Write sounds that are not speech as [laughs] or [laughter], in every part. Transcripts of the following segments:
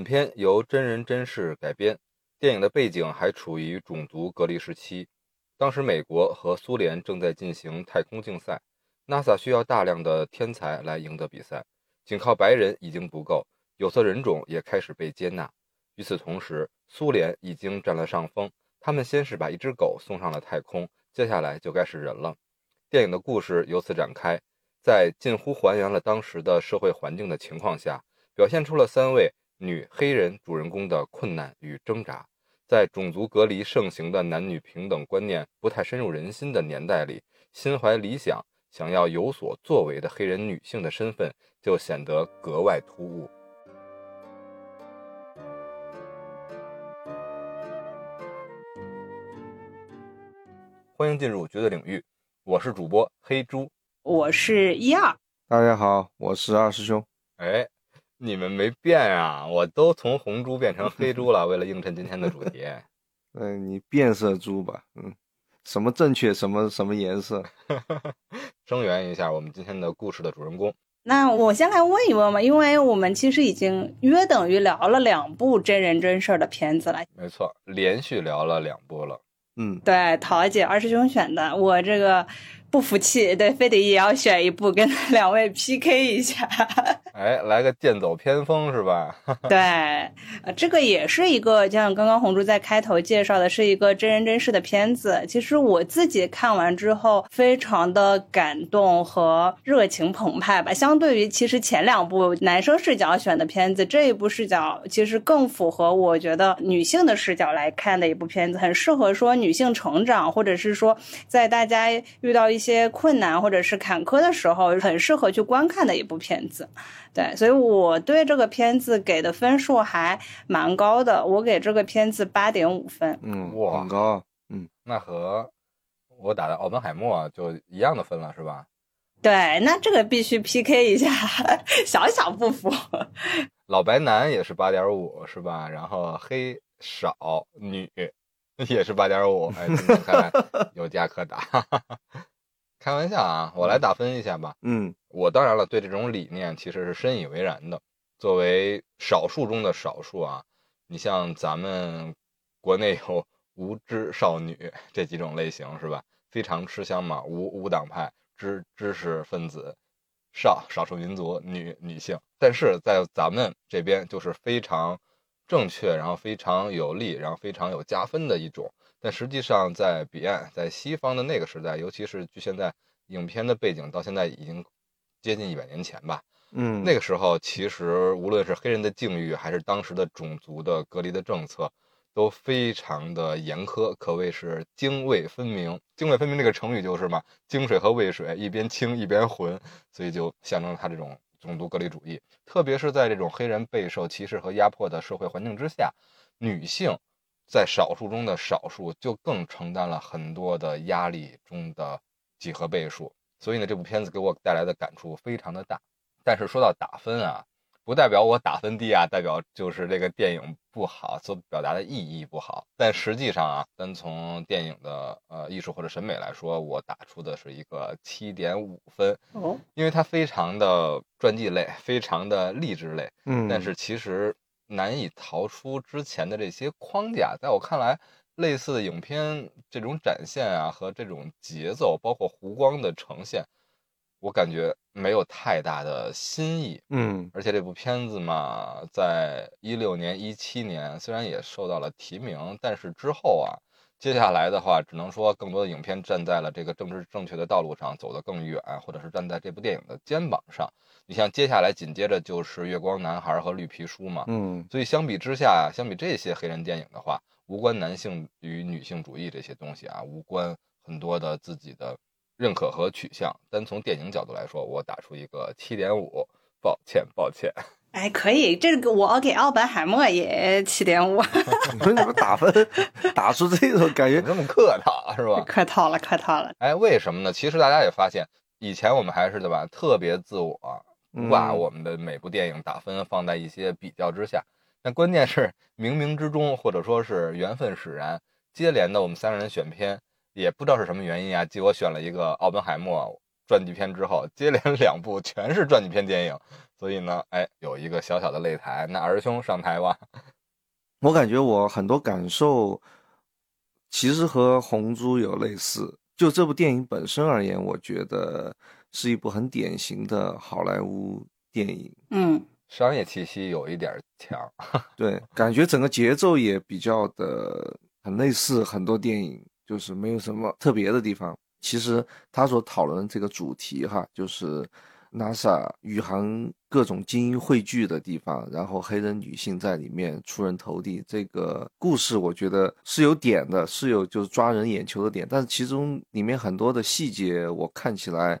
影片由真人真事改编，电影的背景还处于种族隔离时期。当时美国和苏联正在进行太空竞赛，NASA 需要大量的天才来赢得比赛，仅靠白人已经不够，有色人种也开始被接纳。与此同时，苏联已经占了上风，他们先是把一只狗送上了太空，接下来就该是人了。电影的故事由此展开，在近乎还原了当时的社会环境的情况下，表现出了三位女黑人主人公的困难与挣扎。在种族隔离盛行的男女平等观念不太深入人心的年代里，心怀理想、想要有所作为的黑人女性的身份就显得格外突兀。欢迎进入绝对领域，我是主播黑猪，我是一二，大家好，我是二师兄。哎。你们没变啊！我都从红猪变成黑猪了，为了映衬今天的主题。嗯，[laughs] 你变色猪吧，嗯，什么正确，什么什么颜色？[laughs] 声援一下我们今天的故事的主人公。那我先来问一问吧，因为我们其实已经约等于聊了两部真人真事儿的片子了。没错，连续聊了两部了。嗯，对，桃姐二师兄选的，我这个。不服气，对，非得也要选一部跟两位 PK 一下。[laughs] 哎，来个剑走偏锋是吧？[laughs] 对，呃，这个也是一个，就像刚刚红珠在开头介绍的，是一个真人真事的片子。其实我自己看完之后，非常的感动和热情澎湃吧。相对于其实前两部男生视角选的片子，这一部视角其实更符合我觉得女性的视角来看的一部片子，很适合说女性成长，或者是说在大家遇到一。一些困难或者是坎坷的时候，很适合去观看的一部片子，对，所以我对这个片子给的分数还蛮高的，我给这个片子八点五分。嗯，哇，很高。嗯，那和我打的奥本海默就一样的分了，是吧？对，那这个必须 PK [laughs] 一下，小小不服。老白男也是八点五，是吧？然后黑少女也是八点五，哎，看来 [laughs] 有家可打。开玩笑啊，我来打分一下吧。嗯，我当然了，对这种理念其实是深以为然的。作为少数中的少数啊，你像咱们国内有无知少女这几种类型是吧？非常吃香嘛，无无党派知知识分子，少少数民族女女性。但是在咱们这边就是非常正确，然后非常有利，然后非常有加分的一种。但实际上，在彼岸，在西方的那个时代，尤其是距现在影片的背景到现在已经接近一百年前吧。嗯，那个时候其实无论是黑人的境遇，还是当时的种族的隔离的政策，都非常的严苛，可谓是泾渭分明。泾渭分明这个成语就是嘛，泾水和渭水一边清一边浑，所以就象征了他这种种族隔离主义。特别是在这种黑人备受歧视和压迫的社会环境之下，女性。在少数中的少数，就更承担了很多的压力中的几何倍数。所以呢，这部片子给我带来的感触非常的大。但是说到打分啊，不代表我打分低啊，代表就是这个电影不好，所表达的意义不好。但实际上啊，单从电影的呃艺术或者审美来说，我打出的是一个七点五分。哦，因为它非常的传记类，非常的励志类。嗯，但是其实。难以逃出之前的这些框架，在我看来，类似的影片这种展现啊，和这种节奏，包括弧光的呈现，我感觉没有太大的新意。嗯，而且这部片子嘛，在一六年、一七年虽然也受到了提名，但是之后啊。接下来的话，只能说更多的影片站在了这个政治正确的道路上走得更远，或者是站在这部电影的肩膀上。你像接下来紧接着就是《月光男孩》和《绿皮书》嘛，嗯，所以相比之下，相比这些黑人电影的话，无关男性与女性主义这些东西啊，无关很多的自己的认可和取向。单从电影角度来说，我打出一个七点五，抱歉，抱歉。哎，可以，这个我给奥本海默也七点五。[laughs] 你说你们打分打出这种感觉这么客套是吧？客套了，客套了。哎，为什么呢？其实大家也发现，以前我们还是对吧，特别自我，不把我们的每部电影打分放在一些比较之下。但关键是冥冥之中，或者说是缘分使然，接连的我们三个人选片，也不知道是什么原因啊。即我选了一个奥本海默。传记片之后，接连两部全是传记片电影，所以呢，哎，有一个小小的擂台。那二师兄上台吧。[laughs] 我感觉我很多感受其实和红猪有类似。就这部电影本身而言，我觉得是一部很典型的好莱坞电影。嗯，商业气息有一点强。[laughs] 对，感觉整个节奏也比较的很类似很多电影，就是没有什么特别的地方。其实他所讨论这个主题哈，就是 NASA 宇航各种精英汇聚的地方，然后黑人女性在里面出人头地。这个故事我觉得是有点的，是有就是抓人眼球的点，但是其中里面很多的细节我看起来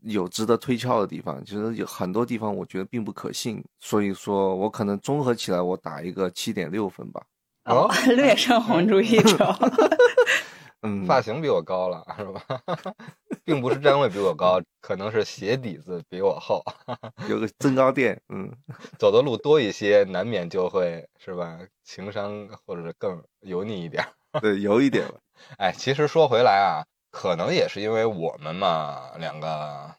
有值得推敲的地方，其实有很多地方我觉得并不可信，所以说我可能综合起来我打一个七点六分吧。哦，[laughs] [laughs] 略胜红猪一筹。嗯，发型比我高了是吧？[laughs] 并不是站位比我高，可能是鞋底子比我厚，[laughs] 有个增高垫。嗯，[laughs] 走的路多一些，难免就会是吧？情商或者更油腻一点。对，油一点了。哎，其实说回来啊，可能也是因为我们嘛，两个，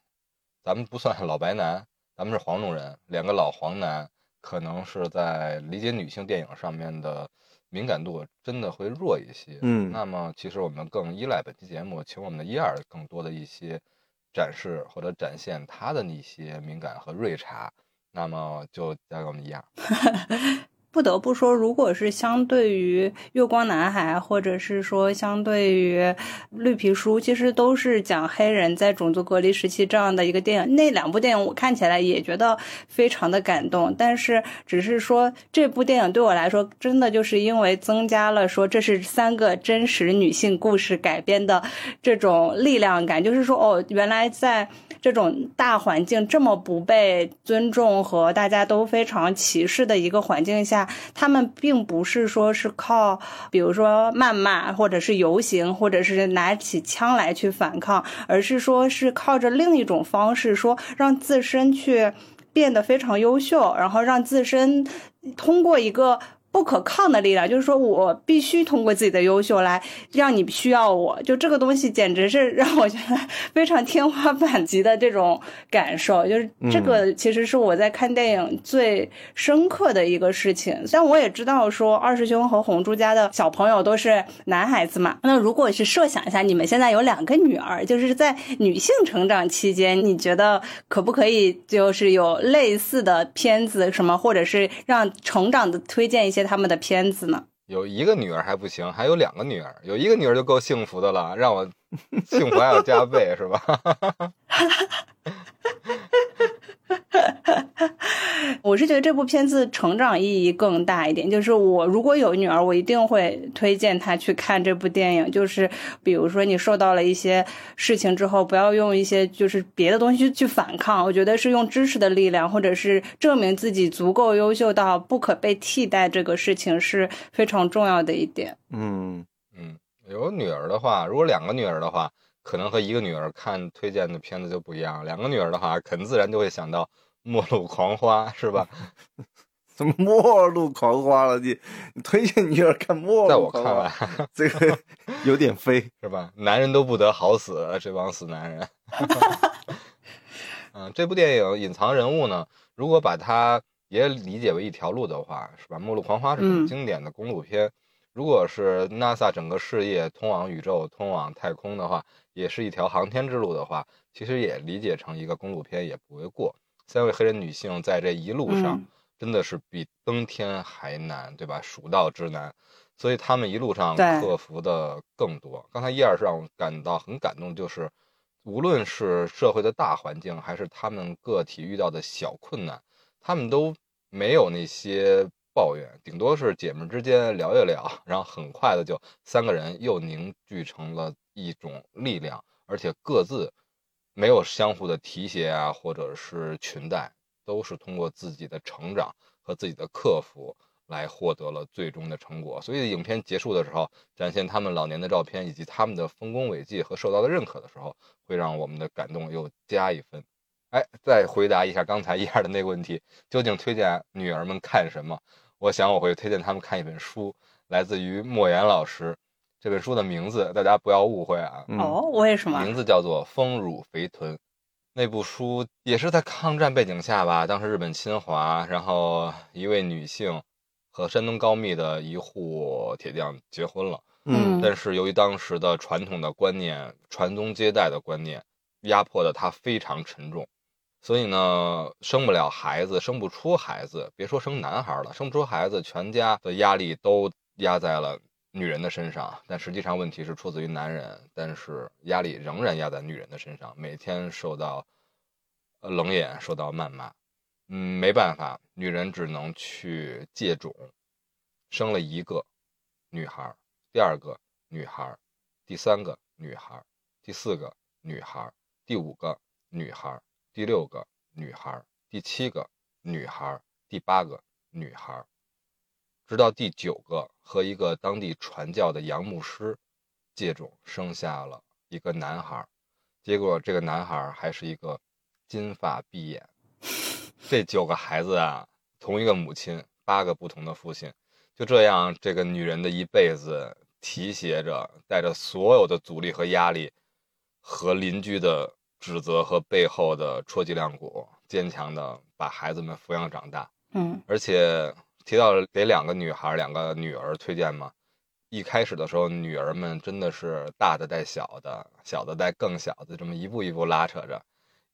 咱们不算老白男，咱们是黄种人，两个老黄男，可能是在理解女性电影上面的。敏感度真的会弱一些，嗯，那么其实我们更依赖本期节目，请我们的一二更多的一些展示或者展现他的那些敏感和锐察，那么就交给我们一二。[laughs] 不得不说，如果是相对于《月光男孩》，或者是说相对于《绿皮书》，其实都是讲黑人在种族隔离时期这样的一个电影。那两部电影我看起来也觉得非常的感动，但是只是说这部电影对我来说，真的就是因为增加了说这是三个真实女性故事改编的这种力量感，就是说哦，原来在。这种大环境这么不被尊重和大家都非常歧视的一个环境下，他们并不是说是靠，比如说谩骂，或者是游行，或者是拿起枪来去反抗，而是说是靠着另一种方式，说让自身去变得非常优秀，然后让自身通过一个。不可抗的力量，就是说我必须通过自己的优秀来让你需要我，就这个东西简直是让我觉得非常天花板级的这种感受，就是这个其实是我在看电影最深刻的一个事情。但我也知道说二师兄和红珠家的小朋友都是男孩子嘛，那如果是设想一下，你们现在有两个女儿，就是在女性成长期间，你觉得可不可以就是有类似的片子什么，或者是让成长的推荐一些？他们的片子呢？有一个女儿还不行，还有两个女儿，有一个女儿就够幸福的了，让我幸福还要加倍，是吧？[laughs] [laughs] [laughs] 我是觉得这部片子成长意义更大一点，就是我如果有女儿，我一定会推荐她去看这部电影。就是比如说你受到了一些事情之后，不要用一些就是别的东西去反抗，我觉得是用知识的力量，或者是证明自己足够优秀到不可被替代，这个事情是非常重要的一点。嗯嗯，有女儿的话，如果两个女儿的话。可能和一个女儿看推荐的片子就不一样，两个女儿的话，肯自然就会想到《末路狂花》，是吧？[laughs] 怎么《末路狂花》了？你你推荐女儿看《末路在我看来，这个 [laughs] 有点飞，是吧？男人都不得好死，这帮死男人。[laughs] 嗯，这部电影隐藏人物呢，如果把它也理解为一条路的话，是吧？《末路狂花》是很经典的公路片。如果是 NASA 整个事业通往宇宙、通往太空的话，也是一条航天之路的话，其实也理解成一个公路片也不为过。三位黑人女性在这一路上真的是比登天还难，对吧？蜀道之难，所以他们一路上克服的更多。刚才一二是让我感到很感动，就是无论是社会的大环境，还是他们个体遇到的小困难，他们都没有那些。抱怨顶多是姐妹之间聊一聊，然后很快的就三个人又凝聚成了一种力量，而且各自没有相互的提携啊，或者是裙带，都是通过自己的成长和自己的克服来获得了最终的成果。所以影片结束的时候，展现他们老年的照片以及他们的丰功伟绩和受到的认可的时候，会让我们的感动又加一分。哎，再回答一下刚才 [laughs] 一二的那个问题，究竟推荐女儿们看什么？我想我会推荐他们看一本书，来自于莫言老师这本书的名字大家不要误会啊，嗯哦，为什么？名字叫做《丰乳肥臀》。那部书也是在抗战背景下吧，当时日本侵华，然后一位女性和山东高密的一户铁匠结婚了。嗯但是由于当时的传统的观念、传宗接代的观念，压迫的她非常沉重，所以呢，生不了孩子，生不出孩子，别说生男孩了，生不出孩子，全家的压力都压在了女人的身上。但实际上问题是出自于男人，但是压力仍然压在女人的身上，每天受到冷眼，受到谩骂。嗯，没办法，女人只能去借种，生了一个女孩。第二个女孩，第三个女孩，第四个女孩，第五个女孩，第六个女孩，第七个女孩，第八个女孩，直到第九个和一个当地传教的杨牧师借种生下了一个男孩，结果这个男孩还是一个金发碧眼。[laughs] 这九个孩子啊，同一个母亲，八个不同的父亲，就这样，这个女人的一辈子提携着，带着所有的阻力和压力，和邻居的指责和背后的戳脊梁骨，坚强的把孩子们抚养长大。嗯而且提到了给两个女孩、两个女儿推荐嘛，一开始的时候，女儿们真的是大的带小的，小的带更小的，这么一步一步拉扯着，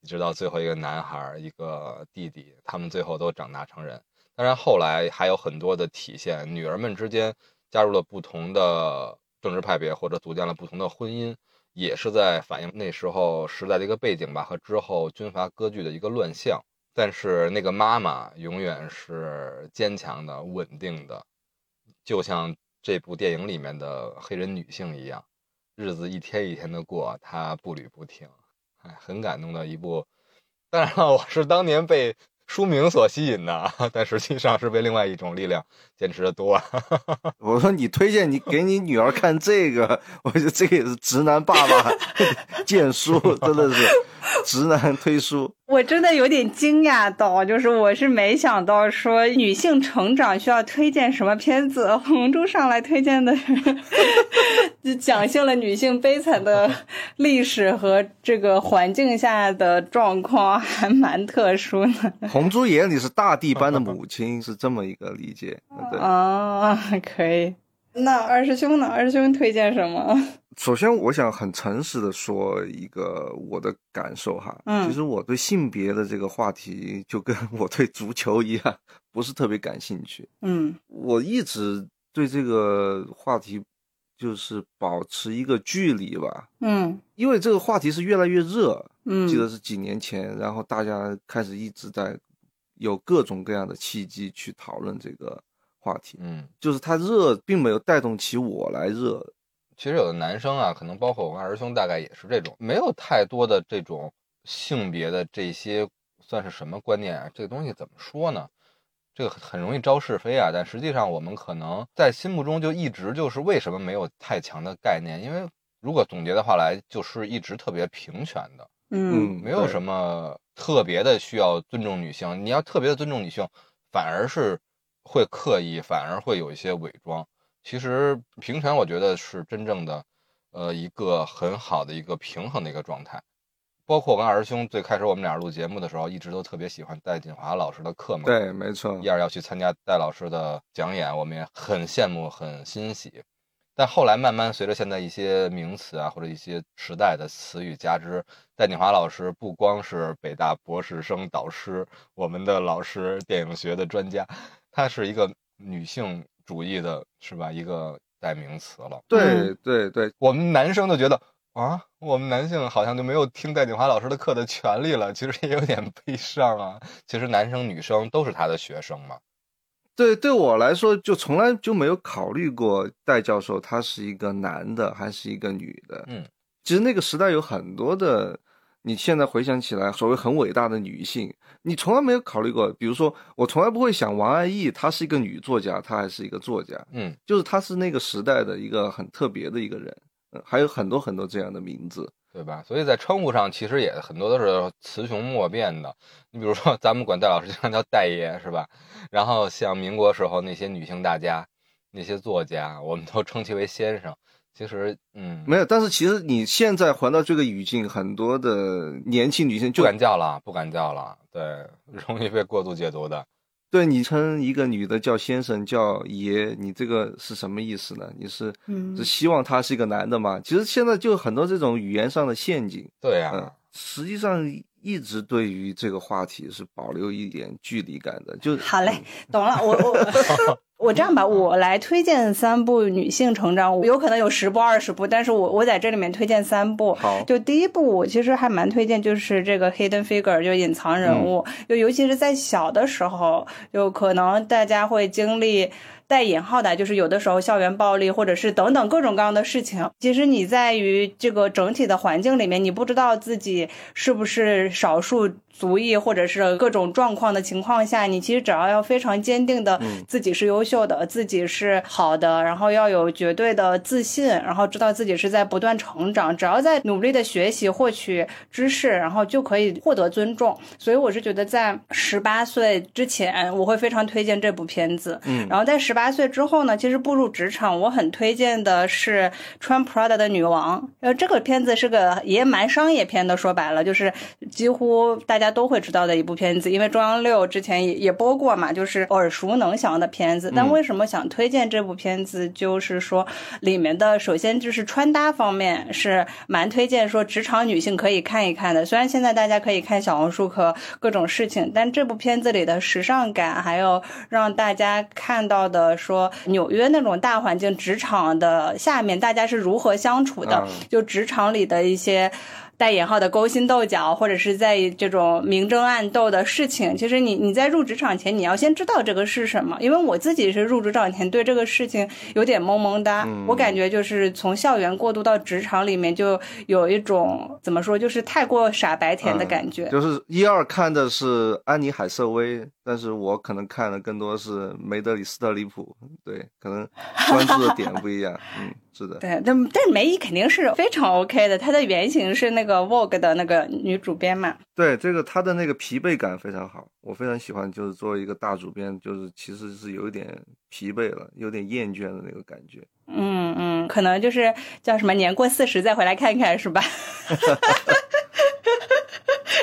直到最后一个男孩、一个弟弟，他们最后都长大成人。当然，后来还有很多的体现，女儿们之间加入了不同的政治派别，或者组建了不同的婚姻，也是在反映那时候时代的一个背景吧，和之后军阀割据的一个乱象。但是那个妈妈永远是坚强的、稳定的，就像这部电影里面的黑人女性一样，日子一天一天的过，她步履不停，哎，很感动的一部。当然了，我是当年被书名所吸引的，[laughs] 但实际上是被另外一种力量坚持的多。[laughs] 我说你推荐你给你女儿看这个，[laughs] 我觉得这个也是直男爸爸荐书，真的是 [laughs] 直男推书。我真的有点惊讶到，就是我是没想到说女性成长需要推荐什么片子，红珠上来推荐的，[laughs] 就讲述了女性悲惨的历史和这个环境下的状况，还蛮特殊的。红珠眼里是大地般的母亲，是这么一个理解。对，啊，可以。那二师兄呢？二师兄推荐什么？首先我想很诚实的说一个我的感受哈，嗯。其实我对性别的这个话题就跟我对足球一样，不是特别感兴趣。嗯。我一直对这个话题就是保持一个距离吧，嗯。因为这个话题是越来越热，嗯，记得是几年前，然后大家开始一直在有各种各样的契机去讨论这个话题，嗯，就是它热并没有带动起我来热，其实有的男生啊，可能包括我跟二师兄，大概也是这种，没有太多的这种性别的这些算是什么观念啊？这个东西怎么说呢？这个很容易招是非啊。但实际上，我们可能在心目中就一直就是为什么没有太强的概念？因为如果总结的话来，就是一直特别平权的，嗯没有什么特别的需要尊重女性。你要特别的尊重女性，反而是会刻意，反而会有一些伪装。其实平权，我觉得是真正的，呃，一个很好的一个平衡的一个状态。包括我跟二师兄最开始我们俩录节目的时候，一直都特别喜欢戴锦华老师的课嘛。对，没错一，二要去参加戴老师的讲演，我们也很羡慕、很欣喜。但后来慢慢随着现在一些名词啊，或者一些时代的词语加之，戴锦华老师不光是北大博士生导师，我们的老师，电影学的专家，她是一个女性主义的，是吧？一个代名词了。对对对，我们男生就觉得啊，我们男性好像就没有听戴锦华老师的课的权利了，其实也有点悲伤啊。其实男生女生都是他的学生嘛。对，对我来说，就从来就没有考虑过戴教授他是一个男的还是一个女的。嗯，其实那个时代有很多的，你现在回想起来，所谓很伟大的女性，你从来没有考虑过。比如说，我从来不会想王安忆她是一个女作家，她还是一个作家，嗯，就是她是那个时代的一个很特别的一个人。嗯，还有很多很多这样的名字。对吧？所以在称呼上其实也很多都是雌雄莫辨的。你比如说，咱们管戴老师经常叫戴爷，是吧？然后像民国时候那些女性大家、那些作家，我们都称其为先生。其实，嗯，没有，但是其实你现在还到这个语境，很多的年轻女性不就敢叫了，不敢叫了，对，[laughs] 容易被过度解读的。对你称一个女的叫先生叫爷，你这个是什么意思呢？你是嗯是希望他是一个男的吗？其实现在就很多这种语言上的陷阱，对呀、嗯，实际上一直对于这个话题是保留一点距离感的，就好嘞，懂了。我我 [laughs] [laughs] 我这样吧，我来推荐三部女性成长，有可能有十部二十部，但是我我在这里面推荐三部。好，就第一部，我其实还蛮推荐，就是这个 hidden figure，就隐藏人物，就尤其是在小的时候，就可能大家会经历。带引号的，就是有的时候校园暴力，或者是等等各种各样的事情。其实你在于这个整体的环境里面，你不知道自己是不是少数族裔，或者是各种状况的情况下，你其实只要要非常坚定的自己是优秀的，自己是好的，然后要有绝对的自信，然后知道自己是在不断成长，只要在努力的学习获取知识，然后就可以获得尊重。所以我是觉得在十八岁之前，我会非常推荐这部片子。嗯然后在十八岁之后呢，其实步入职场，我很推荐的是穿 Prada 的女王。呃，这个片子是个也蛮商业片的，说白了就是几乎大家都会知道的一部片子，因为中央六之前也也播过嘛，就是耳熟能详的片子。但为什么想推荐这部片子？就是说里面的首先就是穿搭方面是蛮推荐说职场女性可以看一看的。虽然现在大家可以看小红书和各种事情，但这部片子里的时尚感，还有让大家看到的说纽约那种大环境，职场的下面大家是如何相处的，嗯就职场里的一些。带引号的勾心斗角，或者是在这种明争暗斗的事情，其实你你在入职场前，你要先知道这个是什么。因为我自己是入职场前对这个事情有点懵懵哒，我感觉就是从校园过渡到职场里面，就有一种怎么说，就是太过傻白甜的感觉。就是一二看的是安妮海瑟薇，但是我可能看的更多是梅德里斯特里普，对，可能关注的点不一样。嗯，是的，对，但但是梅姨肯定是非常 OK 的，她的原型是那个 Vogue 的那个女主编嘛。对这个她的那个疲惫感非常好，我非常喜欢，就是作为一个大主编，就是其实是有一点疲惫了，有点厌倦的那个感觉。嗯嗯，可能就是叫什么年过四十再回来看看是吧？[laughs]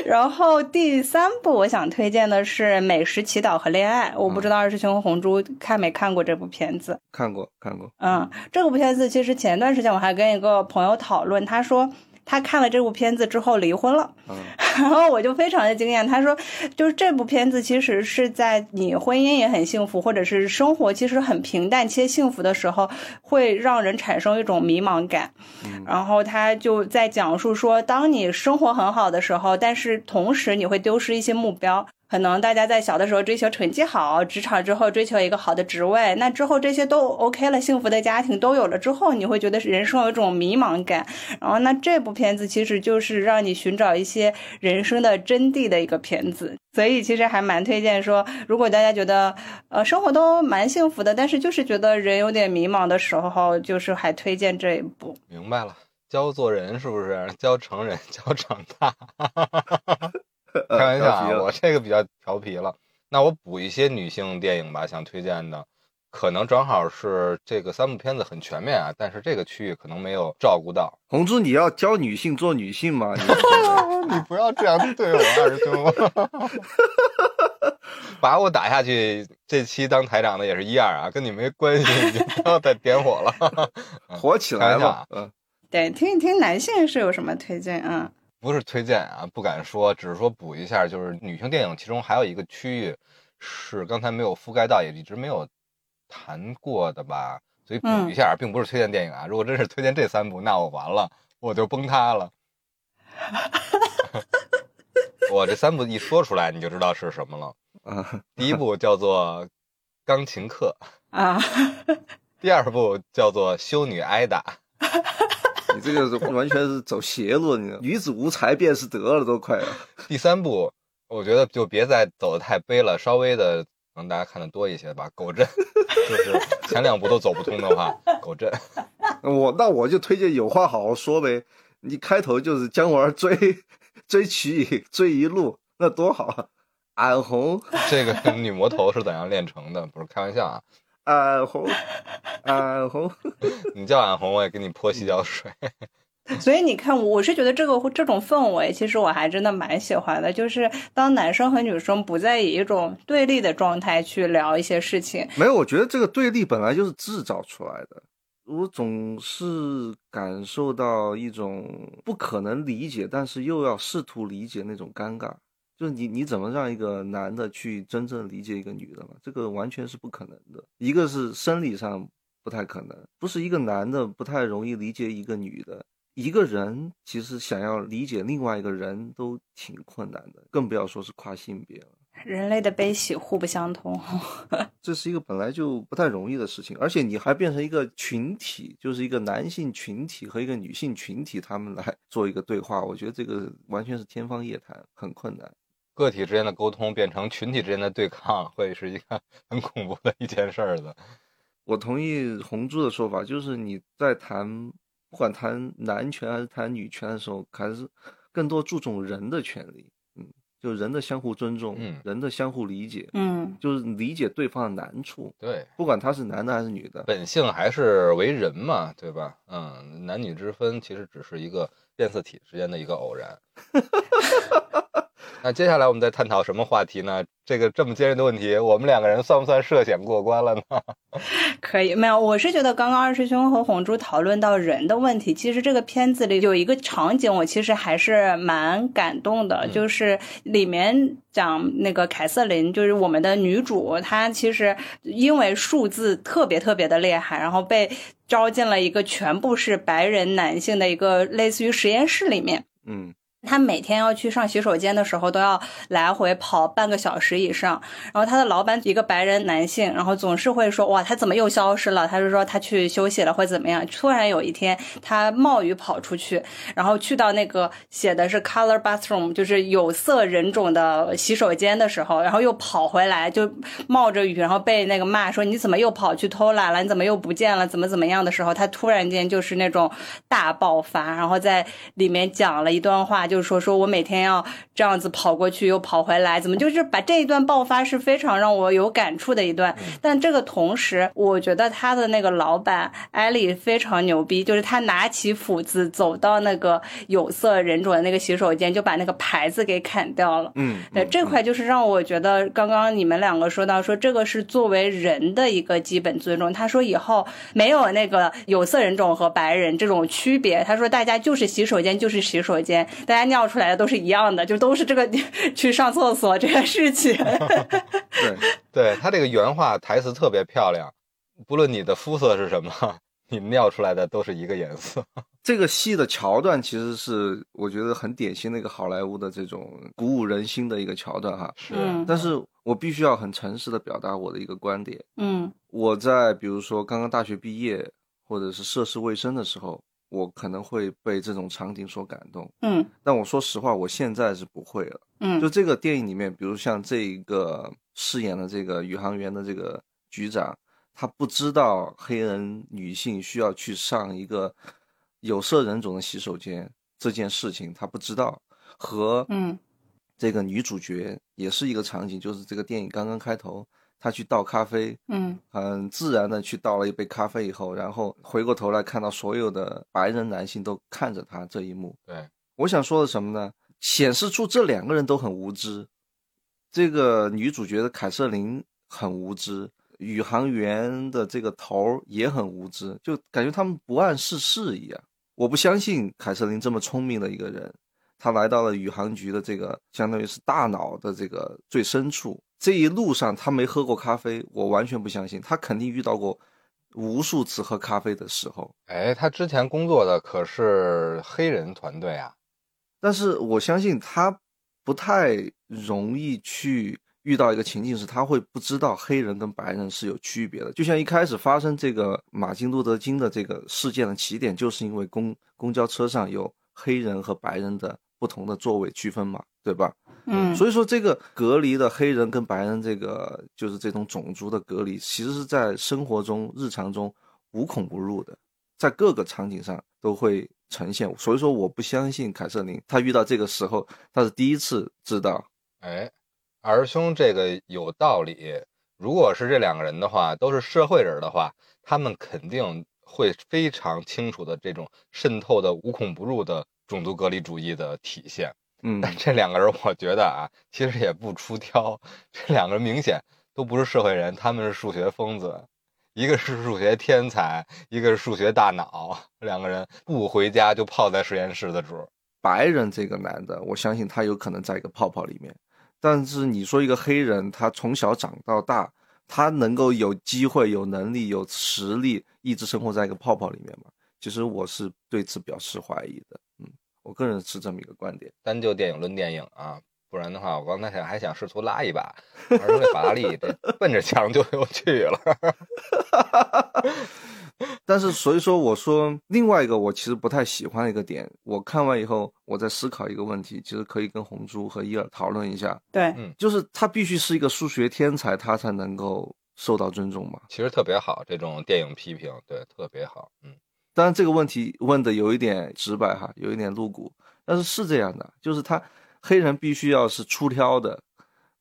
然后第三部我想推荐的是《美食祈祷和恋爱》，我不知道二师兄和红珠看没看过这部片子。看过看过，嗯，这部片子其实前段时间我还跟一个朋友讨论，他说他看了这部片子之后离婚了。嗯 [laughs] 然后我就非常的惊艳，他说，就是这部片子其实是在你婚姻也很幸福，或者是生活其实很平淡且幸福的时候，会让人产生一种迷茫感。然后他就在讲述说，当你生活很好的时候，但是同时你会丢失一些目标。可能大家在小的时候追求成绩好，职场之后追求一个好的职位，那之后这些都 OK 了，幸福的家庭都有了之后，你会觉得人生有一种迷茫感。然后那这部片子其实就是让你寻找一些人生的真谛的一个片子，所以其实还蛮推荐说，如果大家觉得呃生活都蛮幸福的，但是就是觉得人有点迷茫的时候，就是还推荐这一部。明白了，教做人是不是？教成人，教长大。[laughs] 开玩笑啊，我这个比较调皮了。那我补一些女性电影吧，想推荐的，可能正好是这个三部片子很全面啊，但是这个区域可能没有照顾到。红珠，你要教女性做女性吗？你你不要这样对我，二师兄，[laughs] 把我打下去。这期当台长的也是一样啊，跟你没关系，你就不要再点火了。[laughs] 火起来吧，嗯，对，听一听男性是有什么推荐啊？不是推荐啊，不敢说，只是说补一下，就是女性电影，其中还有一个区域是刚才没有覆盖到，也一直没有谈过的吧，所以补一下，并不是推荐电影啊。如果真是推荐这三部，那我完了，我就崩塌了。[laughs] 我这三部一说出来，你就知道是什么了。[laughs] 嗯，第一部叫做《钢琴课啊，》，第二部叫做《修女挨打》。[laughs] 你这个是完全是走邪路，你 [laughs] 女子无才便是德了，都快了。[laughs] 第三部，我觉得就别再走的太悲了，稍微的让大家看的多一些吧。狗镇，[laughs] 就是前两部都走不通的话，狗镇。我那我就推荐有话好好说呗。你开头就是姜文追追瞿颖追一路，那多好啊！俺红，这个女魔头是怎样炼成的？不是开玩笑啊。俺红，俺红，[laughs] 你叫俺红，我也给你泼洗脚水。[laughs] 所以你看，我是觉得这个这种氛围，其实我还真的蛮喜欢的。就是当男生和女生不再以一种对立的状态去聊一些事情，没有，我觉得这个对立本来就是制造出来的。我总是感受到一种不可能理解，但是又要试图理解那种尴尬。就是你你怎么让一个男的去真正理解一个女的嘛？这个完全是不可能的。一个是生理上不太可能，不是一个男的不太容易理解一个女的。一个人其实想要理解另外一个人都挺困难的，更不要说是跨性别了。人类的悲喜互不相通，[laughs] 这是一个本来就不太容易的事情，而且你还变成一个群体，就是一个男性群体和一个女性群体，他们来做一个对话，我觉得这个完全是天方夜谭，很困难。个体之间的沟通变成群体之间的对抗，会是一个 [laughs] 很恐怖的一件事儿的。我同意红珠的说法，就是你在谈。不管谈男权还是谈女权的时候，还是更多注重人的权利，嗯，就人的相互尊重，嗯，人的相互理解，嗯，就是理解对方的难处，对，不管他是男的还是女的，本性还是为人嘛，对吧？嗯，男女之分其实只是一个变色体之间的一个偶然。[laughs] 那接下来我们再探讨什么话题呢？这个这么尖锐的问题，我们两个人算不算涉险过关了呢？[laughs] 可以，没有，我是觉得刚刚二师兄和红珠讨论到人的问题，其实这个片子里有一个场景，我其实还是蛮感动的，就是里面讲那个凯瑟琳，就是我们的女主，她其实因为数字特别特别的厉害，然后被招进了一个全部是白人男性的一个类似于实验室里面，嗯。他每天要去上洗手间的时候，都要来回跑半个小时以上。然后他的老板一个白人男性，然后总是会说：“哇，他怎么又消失了？”他就说他去休息了，或怎么样。突然有一天，他冒雨跑出去，然后去到那个写的是 “color bathroom”，就是有色人种的洗手间的时候，然后又跑回来，就冒着雨，然后被那个骂说：“你怎么又跑去偷懒了？你怎么又不见了？怎么怎么样的时候，他突然间就是那种大爆发，然后在里面讲了一段话，就。就说，说我每天要这样子跑过去又跑回来，怎么就是把这一段爆发是非常让我有感触的一段。但这个同时，我觉得他的那个老板艾丽非常牛逼，就是他拿起斧子走到那个有色人种的那个洗手间，就把那个牌子给砍掉了。嗯，对，这块就是让我觉得，刚刚你们两个说到说这个是作为人的一个基本尊重。他说以后没有那个有色人种和白人这种区别，他说大家就是洗手间就是洗手间，大家。尿出来的都是一样的，就都是这个去上厕所这个事情。[laughs] 对，对他这个原话台词特别漂亮，不论你的肤色是什么，你尿出来的都是一个颜色。[laughs] 这个戏的桥段其实是我觉得很典型的一个好莱坞的这种鼓舞人心的一个桥段哈。是，但是我必须要很诚实的表达我的一个观点。嗯，我在比如说刚刚大学毕业或者是涉世未深的时候。我可能会被这种场景所感动，嗯，但我说实话，我现在是不会了，嗯，就这个电影里面，比如像这一个饰演的这个宇航员的这个局长，他不知道黑人女性需要去上一个有色人种的洗手间这件事情，他不知道，和嗯，这个女主角也是一个场景，就是这个电影刚刚开头。他去倒咖啡，嗯，很自然的去倒了一杯咖啡以后，然后回过头来看到所有的白人男性都看着他这一幕。对，我想说的什么呢？显示出这两个人都很无知。这个女主角的凯瑟琳很无知，宇航员的这个头也很无知，就感觉他们不谙世事一样。我不相信凯瑟琳这么聪明的一个人，她来到了宇航局的这个相当于是大脑的这个最深处。这一路上他没喝过咖啡，我完全不相信。他肯定遇到过无数次喝咖啡的时候。哎，他之前工作的可是黑人团队啊。但是我相信他不太容易去遇到一个情境，是他会不知道黑人跟白人是有区别的。就像一开始发生这个马丁路德金的这个事件的起点，就是因为公公交车上有黑人和白人的不同的座位区分嘛，对吧？嗯，所以说这个隔离的黑人跟白人，这个就是这种种族的隔离，其实是在生活中、日常中无孔不入的，在各个场景上都会呈现。所以说，我不相信凯瑟琳，她遇到这个时候，她是第一次知道。哎，儿兄这个有道理，如果是这两个人的话，都是社会人的话，他们肯定会非常清楚的这种渗透的无孔不入的种族隔离主义的体现。嗯，但这两个人，我觉得啊，其实也不出挑，这两个人明显都不是社会人，他们是数学疯子，一个是数学天才，一个是数学大脑，两个人不回家就泡在实验室的主。白人这个男的，我相信他有可能在一个泡泡里面，但是你说一个黑人，他从小长到大，他能够有机会、有能力、有实力，一直生活在一个泡泡里面吗？其实我是对此表示怀疑的。嗯，我个人是这么一个观点。单就电影论电影啊，不然的话，我刚才想还想试图拉一把，而是那法拉利这 [laughs] 奔着墙就又去了。[laughs] 但是，所以说，我说另外一个我其实不太喜欢的一个点，我看完以后，我在思考一个问题，其实可以跟红珠和伊尔讨论一下。对，嗯就是他必须是一个数学天才，他才能够受到尊重嘛？其实特别好，这种电影批评，对，特别好。嗯，当然这个问题问的有一点直白哈，有一点露骨，但是是这样的，就是他黑人必须要是出挑的，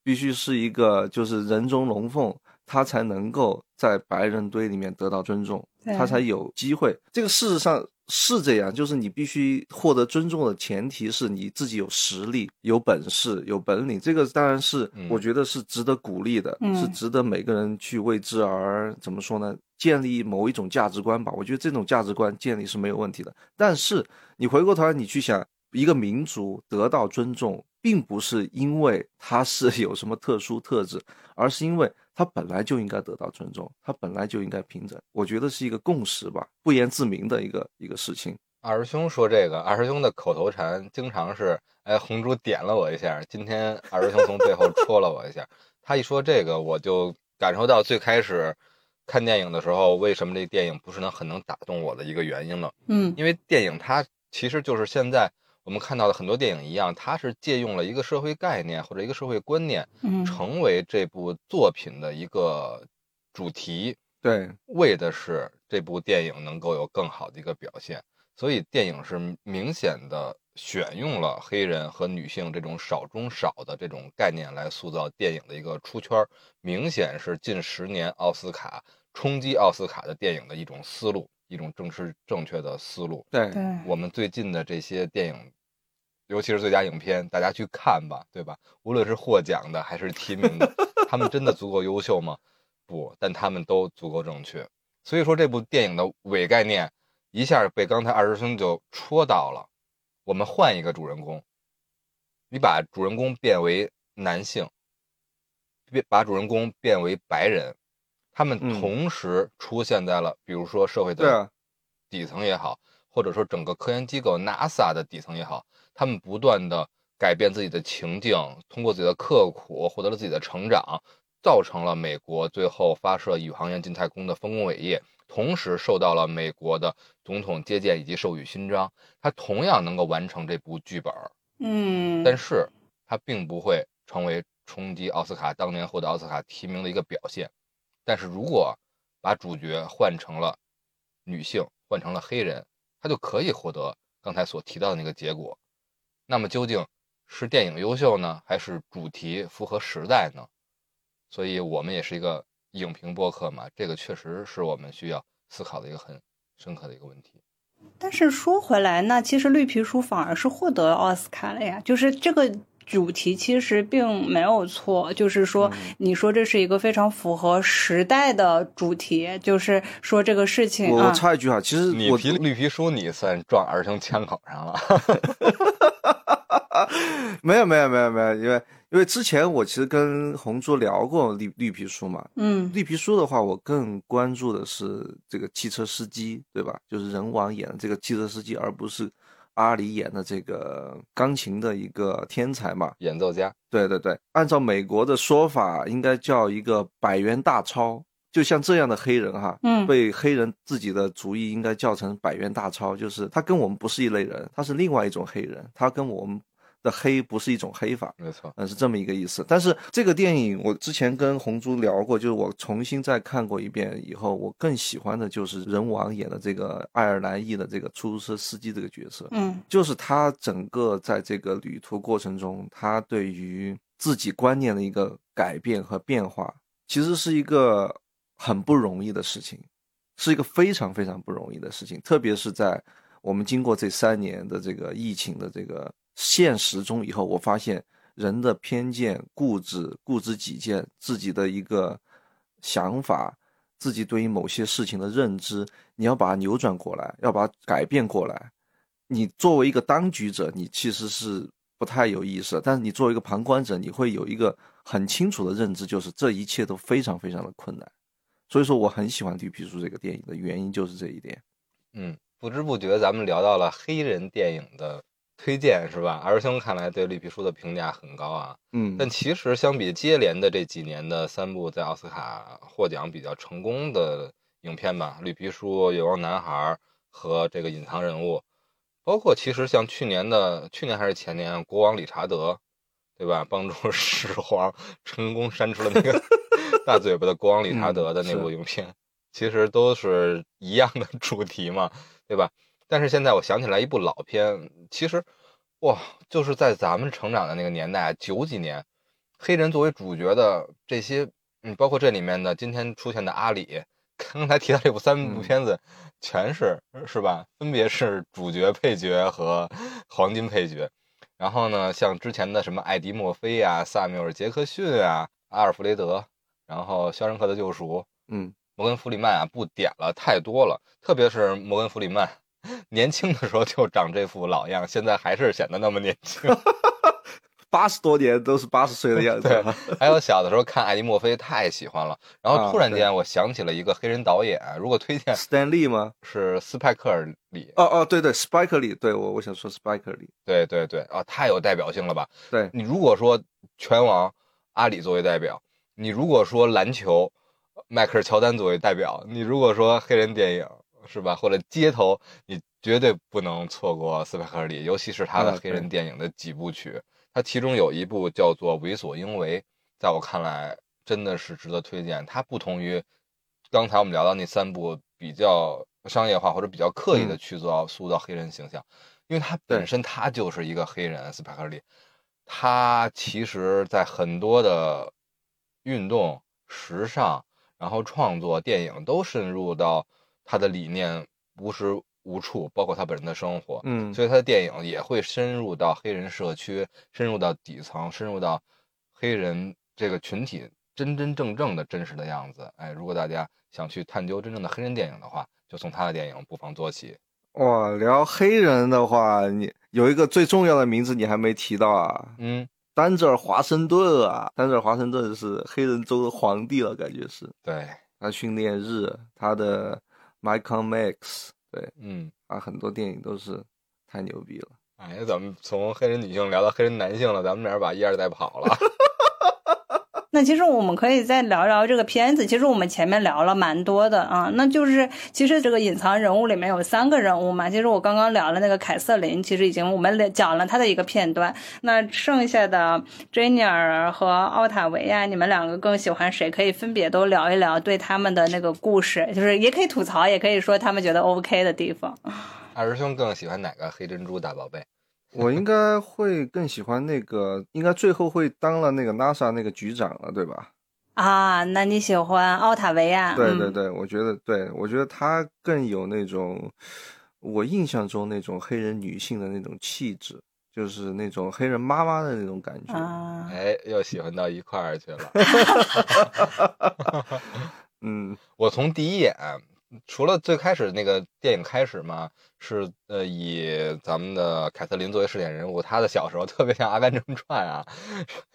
必须是一个就是人中龙凤。他才能够在白人堆里面得到尊重，他才有机会。这个事实上是这样，就是你必须获得尊重的前提是你自己有实力、有本事、有本领。这个当然是我觉得是值得鼓励的，是值得每个人去为之而怎么说呢？建立某一种价值观吧。我觉得这种价值观建立是没有问题的。但是你回过头来，你去想，一个民族得到尊重，并不是因为他是 [laughs] 有什么特殊特质，而是因为。他本来就应该得到尊重，他本来就应该平等，我觉得是一个共识吧，不言自明的一个一个事情。二师兄说这个，二师兄的口头禅经常是，哎，红珠点了我一下，今天二师兄从背后戳了我一下。他一说这个，我就感受到最开始看电影的时候，为什么这电影不是能很能打动我的一个原因了。嗯，因为电影它其实就是现在。我们看到的很多电影一样，它是借用了一个社会概念或者一个社会观念，嗯，成为这部作品的一个主题，对，为的是这部电影能够有更好的一个表现。所以电影是明显的选用了黑人和女性这种少中少的这种概念来塑造电影的一个出圈，明显是近十年奥斯卡冲击奥斯卡的电影的一种思路，一种正是正确的思路。对，我们最近的这些电影。尤其是最佳影片，大家去看吧，对吧？无论是获奖的还是提名的，他们真的足够优秀吗？不，但他们都足够正确。所以说，这部电影的伪概念一下被刚才二师兄就戳到了。我们换一个主人公，你把主人公变为男性，变把主人公变为白人，他们同时出现在了，比如说社会的底层也好，或者说整个科研机构 NASA 的底层也好。他们不断的改变自己的情境，通过自己的刻苦获得了自己的成长，造成了美国最后发射宇航员进太空的丰功伟业，同时受到了美国的总统接见以及授予勋章。他同样能够完成这部剧本，嗯，但是他并不会成为冲击奥斯卡当年获得奥斯卡提名的一个表现。但是如果把主角换成了女性，换成了黑人，他就可以获得刚才所提到的那个结果。那么究竟是电影优秀呢，还是主题符合时代呢？所以我们也是一个影评播客嘛，这个确实是我们需要思考的一个很深刻的一个问题。但是说回来，那其实绿皮书反而是获得奥斯卡了呀，就是这个。主题其实并没有错，就是说，你说这是一个非常符合时代的主题，就是说这个事情。我插一句哈，其实你皮绿皮书你算撞儿童枪口上了。[laughs] 没有没有没有没有，因为因为之前我其实跟红猪聊过绿绿皮书嘛，嗯，绿皮书的话，我更关注的是这个汽车司机，对吧？就是人王演的这个汽车司机，而不是。阿里演的这个钢琴的一个天才嘛，演奏家。对对对，按照美国的说法，应该叫一个百元大钞。就像这样的黑人哈，嗯，被黑人自己的主意应该叫成百元大钞，就是他跟我们不是一类人，他是另外一种黑人，他跟我们。的黑不是一种黑法，没错，嗯，是这么一个意思。但是这个电影我之前跟红珠聊过，就是我重新再看过一遍以后，我更喜欢的就是人王演的这个爱尔兰裔的这个出租车司机这个角色，嗯，就是他整个在这个旅途过程中，他对于自己观念的一个改变和变化，其实是一个很不容易的事情，是一个非常非常不容易的事情，特别是在我们经过这三年的这个疫情的这个现实中以后，我发现人的偏见、固执、固执己见，自己的一个想法，自己对于某些事情的认知，你要把它扭转过来，要把它改变过来。你作为一个当局者，你其实是不太有意识，但是你作为一个旁观者，你会有一个很清楚的认知，就是这一切都非常非常的困难。所以说，我很喜欢《绿皮书》这个电影的原因就是这一点。嗯，不知不觉咱们聊到了黑人电影的推荐，是吧？儿兄看来对《绿皮书》的评价很高啊。嗯，但其实相比接连的这几年的三部在奥斯卡获奖比较成功的影片吧，《绿皮书》《有光男孩》和这个《隐藏人物》。包括其实像去年的去年还是前年，国王理查德，对吧？帮助 [laughs] 始皇成功删除了那个 [laughs] 大嘴巴的国王理查德的那部影片，其实都是一样的主题嘛，对吧？但是现在我想起来一部老片，其实哇，就是在咱们成长的那个年代，九几年，黑人作为主角的这些，嗯，包括这里面的今天出现的阿里。[laughs] 刚才提到这部三部片子，全是是吧？分别是主角、配角和 [laughs] 黄金配角。然后呢，像之前的什么艾迪·墨菲啊、萨缪尔·杰克逊啊、阿尔弗雷德，然后《肖申克的救赎》，嗯，摩根·弗里曼啊，不点了，太多了。特别是摩根·弗里曼，年轻的时候就长这副老样，现在还是显得那么年轻。[laughs] 八十多年都是八十岁的样子。对，还有小的时候看艾迪·墨菲太喜欢了，然后突然间我想起了一个黑人导演，如果推荐斯坦利吗？是斯派克·里。哦哦，对对，斯派克·里，对我我想说斯派克·里。对对对，啊，太有代表性了吧？对你如果说拳王阿里作为代表，你如果说篮球迈克尔·乔丹作为代表，你如果说黑人电影是吧，或者街头，你绝对不能错过斯派克·里，尤其是他的黑人电影的几部曲。它其中有一部叫做《为所应为》，在我看来真的是值得推荐。它不同于刚才我们聊到那三部比较商业化或者比较刻意的去做塑造黑人形象，因为他本身他就是一个黑人斯派克里，他其实在很多的运动、时尚，然后创作电影都深入到他的理念，无时。无处，包括他本人的生活，嗯，所以他的电影也会深入到黑人社区，深入到底层，深入到黑人这个群体真真正正的真实的样子。哎，如果大家想去探究真正的黑人电影的话，就从他的电影不妨做起。哇，聊黑人的话，你有一个最重要的名字你还没提到啊？嗯，丹泽尔华盛顿啊，丹泽尔华盛顿是黑人州的皇帝了，感觉是。对，他训练日，他的 Michael Max。对，嗯，啊，很多电影都是太牛逼了。哎，咱们从黑人女性聊到黑人男性了，咱们俩把一二代跑了？[laughs] 那其实我们可以再聊聊这个片子。其实我们前面聊了蛮多的啊，那就是其实这个隐藏人物里面有三个人物嘛。其实我刚刚聊了那个凯瑟琳，其实已经我们讲了他的一个片段。那剩下的珍妮尔和奥塔维亚，你们两个更喜欢谁？可以分别都聊一聊对他们的那个故事，就是也可以吐槽，也可以说他们觉得 OK 的地方。二师兄更喜欢哪个黑珍珠大宝贝？我应该会更喜欢那个，应该最后会当了那个 NASA 那个局长了，对吧？啊，那你喜欢奥塔维亚？对对对，我觉得，对我觉得她更有那种我印象中那种黑人女性的那种气质，就是那种黑人妈妈的那种感觉。啊，哎，又喜欢到一块儿去了。[laughs] 嗯，[laughs] 我从第一眼。除了最开始那个电影开始嘛，是呃以咱们的凯瑟琳作为试点人物，她的小时候特别像《阿甘正传》啊，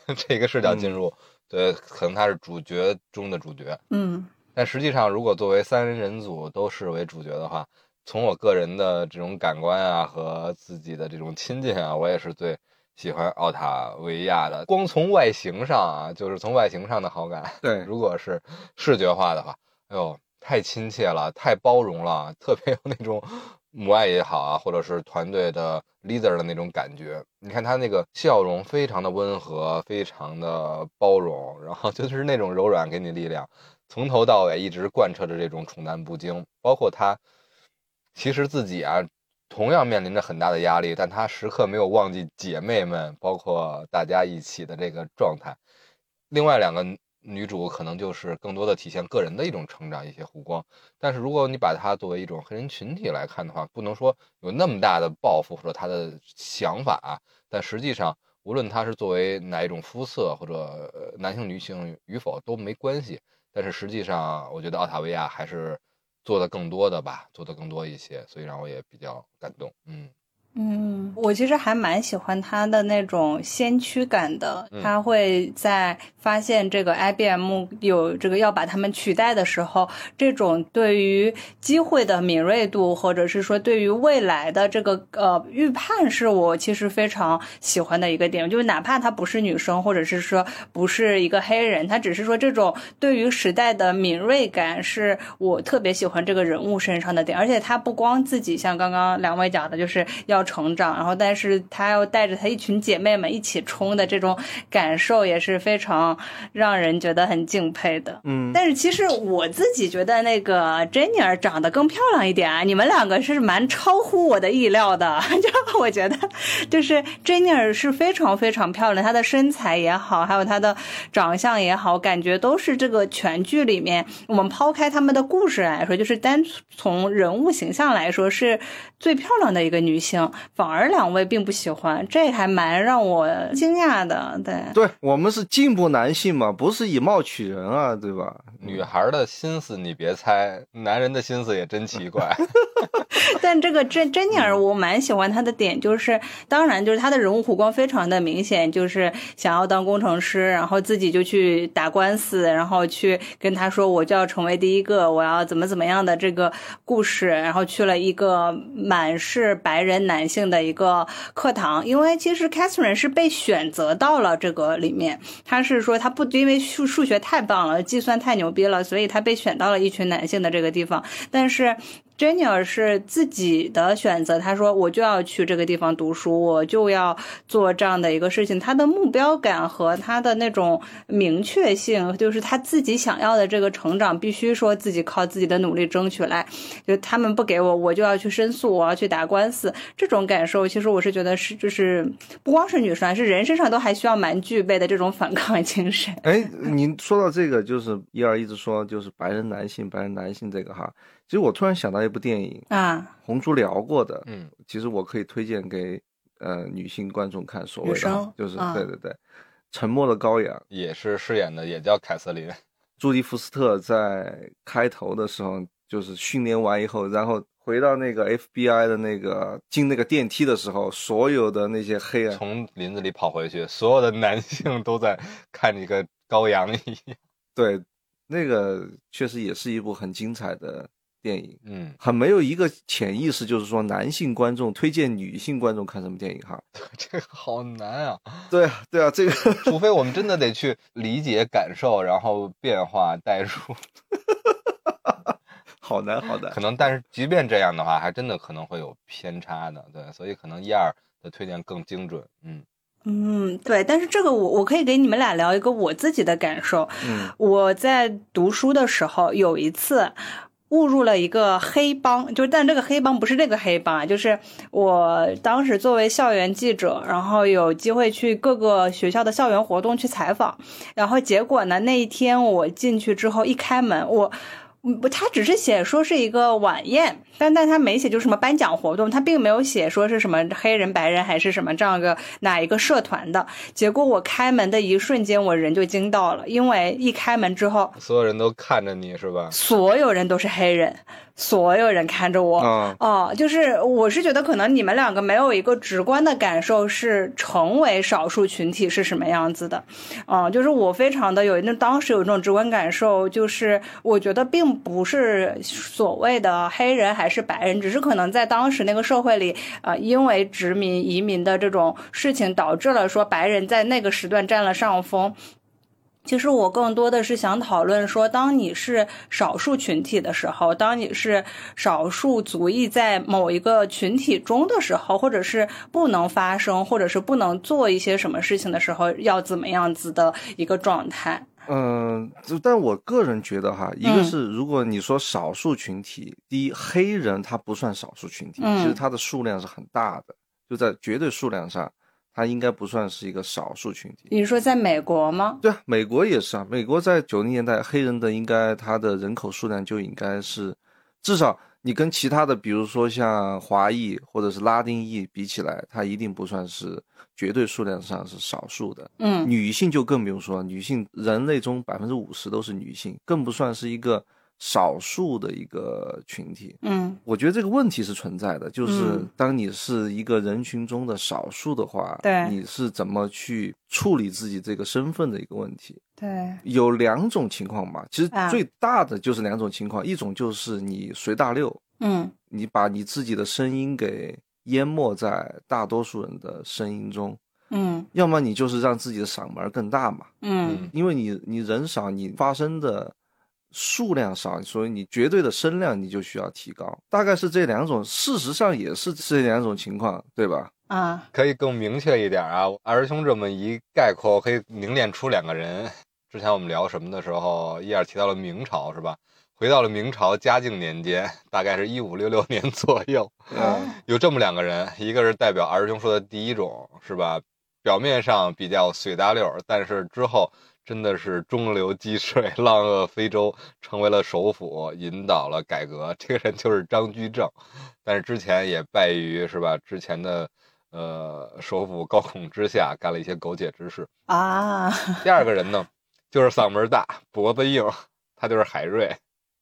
[laughs] 这个视角进入，对，可能她是主角中的主角，嗯，但实际上如果作为三人组都视为主角的话，从我个人的这种感官啊和自己的这种亲近啊，我也是最喜欢奥塔维亚的。光从外形上啊，就是从外形上的好感，对，如果是视觉化的话，哎呦。太亲切了，太包容了，特别有那种母爱也好啊，或者是团队的 leader 的那种感觉。你看他那个笑容，非常的温和，非常的包容，然后就 [laughs] 是那种柔软，给你力量，从头到尾一直贯彻着这种宠男不惊。包括他其实自己啊，同样面临着很大的压力，但他时刻没有忘记姐妹们，包括大家一起的这个状态。另外两个女主可能就是更多的体现个人的一种成长，一些弧光。但是如果你把它作为一种黑人群体来看的话，不能说有那么大的抱负或者他的想法，但实际上无论他是作为哪一种肤色或者男性女性与否都没关系。但是实际上，我觉得奥塔维亚还是做的更多的吧，做的更多一些，所以让我也比较感动。嗯。嗯，我其实还蛮喜欢他的那种先驱感的。他会在发现这个 IBM 有这个要把他们取代的时候，这种对于机会的敏锐度，或者是说对于未来的这个呃预判，是我其实非常喜欢的一个点。就是哪怕她不是女生，或者是说不是一个黑人，她只是说这种对于时代的敏锐感，是我特别喜欢这个人物身上的点。而且她不光自己像刚刚两位讲的，就是要。成长，然后但是她要带着她一群姐妹们一起冲的这种感受也是非常让人觉得很敬佩的。嗯，但是其实我自己觉得那个 Jenny 长得更漂亮一点啊，你们两个是蛮超乎我的意料的。[laughs] 就我觉得，就是 Jenny 是非常非常漂亮，她的身材也好，还有她的长相也好，感觉都是这个全剧里面，我们抛开他们的故事来说，就是单从人物形象来说，是最漂亮的一个女性。反而两位并不喜欢，这还蛮让我惊讶的。对，对我们是进步男性嘛，不是以貌取人啊，对吧？女孩的心思你别猜，男人的心思也真奇怪。[laughs] 但这个珍珍妮儿，我蛮喜欢她的点，就是当然就是她的人物弧光非常的明显，就是想要当工程师，然后自己就去打官司，然后去跟他说我就要成为第一个，我要怎么怎么样的这个故事，然后去了一个满是白人男性的一个课堂，因为其实 Catherine 是被选择到了这个里面，她是说她不因为数数学太棒了，计算太牛逼了，所以她被选到了一群男性的这个地方，但是。Jenny 是自己的选择，他说我就要去这个地方读书，我就要做这样的一个事情。他的目标感和他的那种明确性，就是他自己想要的这个成长，必须说自己靠自己的努力争取来。就他们不给我，我就要去申诉，我要去打官司。这种感受，其实我是觉得是，就是不光是女生，是人身上都还需要蛮具备的这种反抗精神。哎，您说到这个，就是一儿一直说，就是白人男性，白人男性这个哈。其实我突然想到一部电影啊，红猪聊过的，嗯，其实我可以推荐给呃女性观众看，所谓的就是对对对，沉默的羔羊也是饰演的，也叫凯瑟琳，[laughs] 朱迪福斯特在开头的时候就是训练完以后，然后回到那个 FBI 的那个进那个电梯的时候，所有的那些黑人从林子里跑回去，所有的男性都在看一个羔羊一样，[laughs] 对，那个确实也是一部很精彩的。电影，嗯，很没有一个潜意识，就是说男性观众推荐女性观众看什么电影哈，[laughs] 这个好难啊。对啊，对啊，这个 [laughs] 除非我们真的得去理解、感受，然后变化、代入，[laughs] 好难，好难。可能，但是即便这样的话，还真的可能会有偏差的。对，所以可能一二的推荐更精准。嗯嗯，对。但是这个我我可以给你们俩聊一个我自己的感受。嗯，我在读书的时候有一次。误入了一个黑帮，就但这个黑帮不是这个黑帮啊，就是我当时作为校园记者，然后有机会去各个学校的校园活动去采访，然后结果呢，那一天我进去之后一开门，我。不，他只是写说是一个晚宴，但但他没写就是什么颁奖活动，他并没有写说是什么黑人、白人还是什么这样一个哪一个社团的。结果我开门的一瞬间，我人就惊到了，因为一开门之后，所有人都看着你是吧？所有人都是黑人。所有人看着我，哦，就是我是觉得可能你们两个没有一个直观的感受是成为少数群体是什么样子的，啊，就是我非常的有那当时有一种直观感受，就是我觉得并不是所谓的黑人还是白人，只是可能在当时那个社会里，啊，因为殖民移民的这种事情导致了说白人在那个时段占了上风。其实我更多的是想讨论说，当你是少数群体的时候，当你是少数族裔在某一个群体中的时候，或者是不能发声，或者是不能做一些什么事情的时候，要怎么样子的一个状态？嗯，但我个人觉得哈，一个是如果你说少数群体，第一，黑人他不算少数群体，其实他的数量是很大的，就在绝对数量上。它应该不算是一个少数群体。你说在美国吗？对啊，美国也是啊。美国在九零年代，黑人的应该他的人口数量就应该是，至少你跟其他的，比如说像华裔或者是拉丁裔比起来，它一定不算是绝对数量上是少数的。嗯女性就更不用说，女性人类中百分之五十都是女性，更不算是一个少数的一个群体。嗯。我觉得这个问题是存在的，就是嗯当你是一个人群中的少数的话，对你是怎么去处理自己这个身份的一个问题。对，有两种情况吧，其实啊最大的就是两种情况，一种就是你随大流，嗯。你把你自己的声音给淹没在大多数人的声音中，嗯。要么你就是让自己的嗓门更大嘛，嗯。因为你你人少，你发声的数量少，所以你绝对的声量你就需要提高，大概是这两种，事实上也是这两种情况，对吧？啊可以更明确一点啊。二师兄这么一概括，可以凝练出两个人。之前我们聊什么的时候，一二提到了明朝是吧？回到了明朝嘉靖年间，大概是一五六六年左右，[laughs] 嗯有这么两个人，一个是代表二师兄说的第一种，是吧？表面上比较随大溜，但是之后真的是中流击水，[laughs] 浪遏飞舟，成为了首辅，引导了改革。这个人就是张居正，但是之前也败于是吧？之前的呃首辅高拱之下，干了一些苟且之事。啊，第二个人呢，就是嗓门大、脖子硬，他就是海瑞。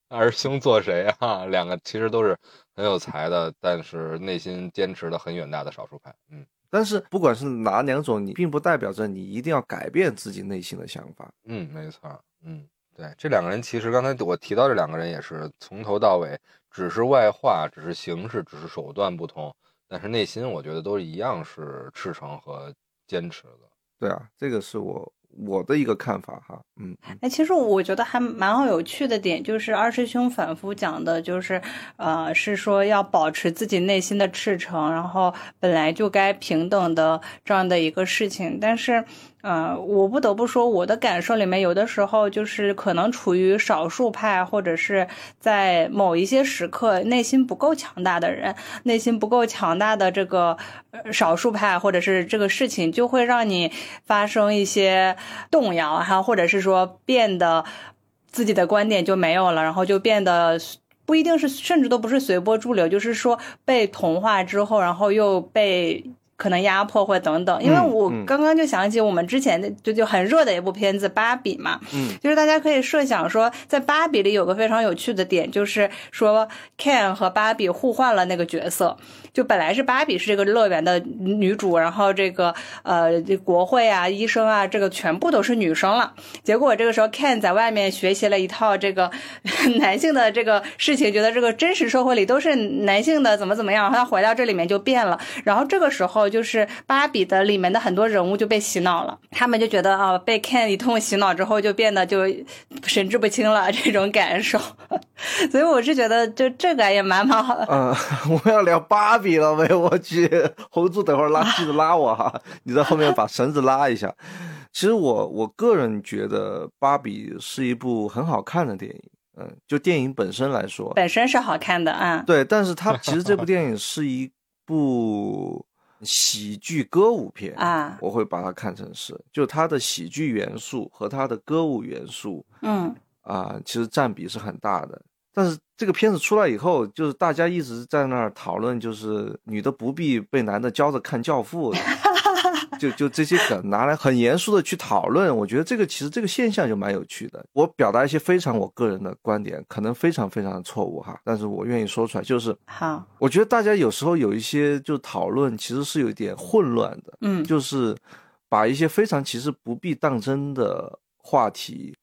二师兄做谁啊？两个其实都是很有才的，但是内心坚持的很远大的少数派。嗯但是不管是哪两种，你并不代表着你一定要改变自己内心的想法。嗯，没错。嗯，对，这两个人其实刚才我提到这两个人也是从头到尾，只是外化，只是形式，只是手段不同，但是内心我觉得都一样是赤诚和坚持的。对啊，这个是我我的一个看法哈。嗯，哎，其实我觉得还蛮好有趣的点，就是二师兄反复讲的，就是呃，是说要保持自己内心的赤诚，然后本来就该平等的这样的一个事情。但是，呃，我不得不说，我的感受里面，有的时候就是可能处于少数派，或者是在某一些时刻内心不够强大的人，内心不够强大的这个少数派，或者是这个事情，就会让你发生一些动摇哈，或者是说变得自己的观点就没有了，然后就变得。不一定是，甚至都不是随波逐流，就是说被同化之后，然后又被可能压迫或等等。因为嗯我嗯刚刚就想起我们之前的就就很热的一部片子《芭比》嘛，嗯，就是大家可以设想说，在芭比里有个非常有趣的点，就是说 Ken 和芭比互换了那个角色。就本来是芭比是这个乐园的女主，然后这个呃这国会啊、医生啊，这个全部都是女生了。结果这个时候 Ken 在外面学习了一套这个 [laughs] 男性的这个事情，觉得这个真实社会里都是男性的，怎么怎么样，然后他回到这里面就变了。然后这个时候就是芭比的里面的很多人物就被洗脑了，他们就觉得啊，被 Ken 一通洗脑之后就变得就神志不清了这种感受。[laughs] 所以我是觉得就这个也蛮蛮好的。呃，我要聊芭比了喂，[laughs] 我去，红柱等会儿拉 [laughs] 记得拉我哈，你在后面把绳子拉一下。其实我我个人觉得芭比是一部很好看的电影，嗯，就电影本身来说，本身是好看的啊，对，但是它其实这部 [laughs] 电影是一部喜剧歌舞片啊我会把它看成是，就它的喜剧元素和它的歌舞元素嗯啊、其实占比是很大的。但是这个片子出来以后，就是大家一直在那儿讨论，就是女的不必被男的教着看《教父 [laughs]》就就这些梗拿来很严肃的去讨论，我觉得这个其实这个现象就蛮有趣的。我表达一些非常我个人的观点，可能非常非常的错误哈，但是我愿意说出来，就是好我觉得大家有时候有一些就讨论其实是有一点混乱的，嗯就是把一些非常其实不必当真的话题，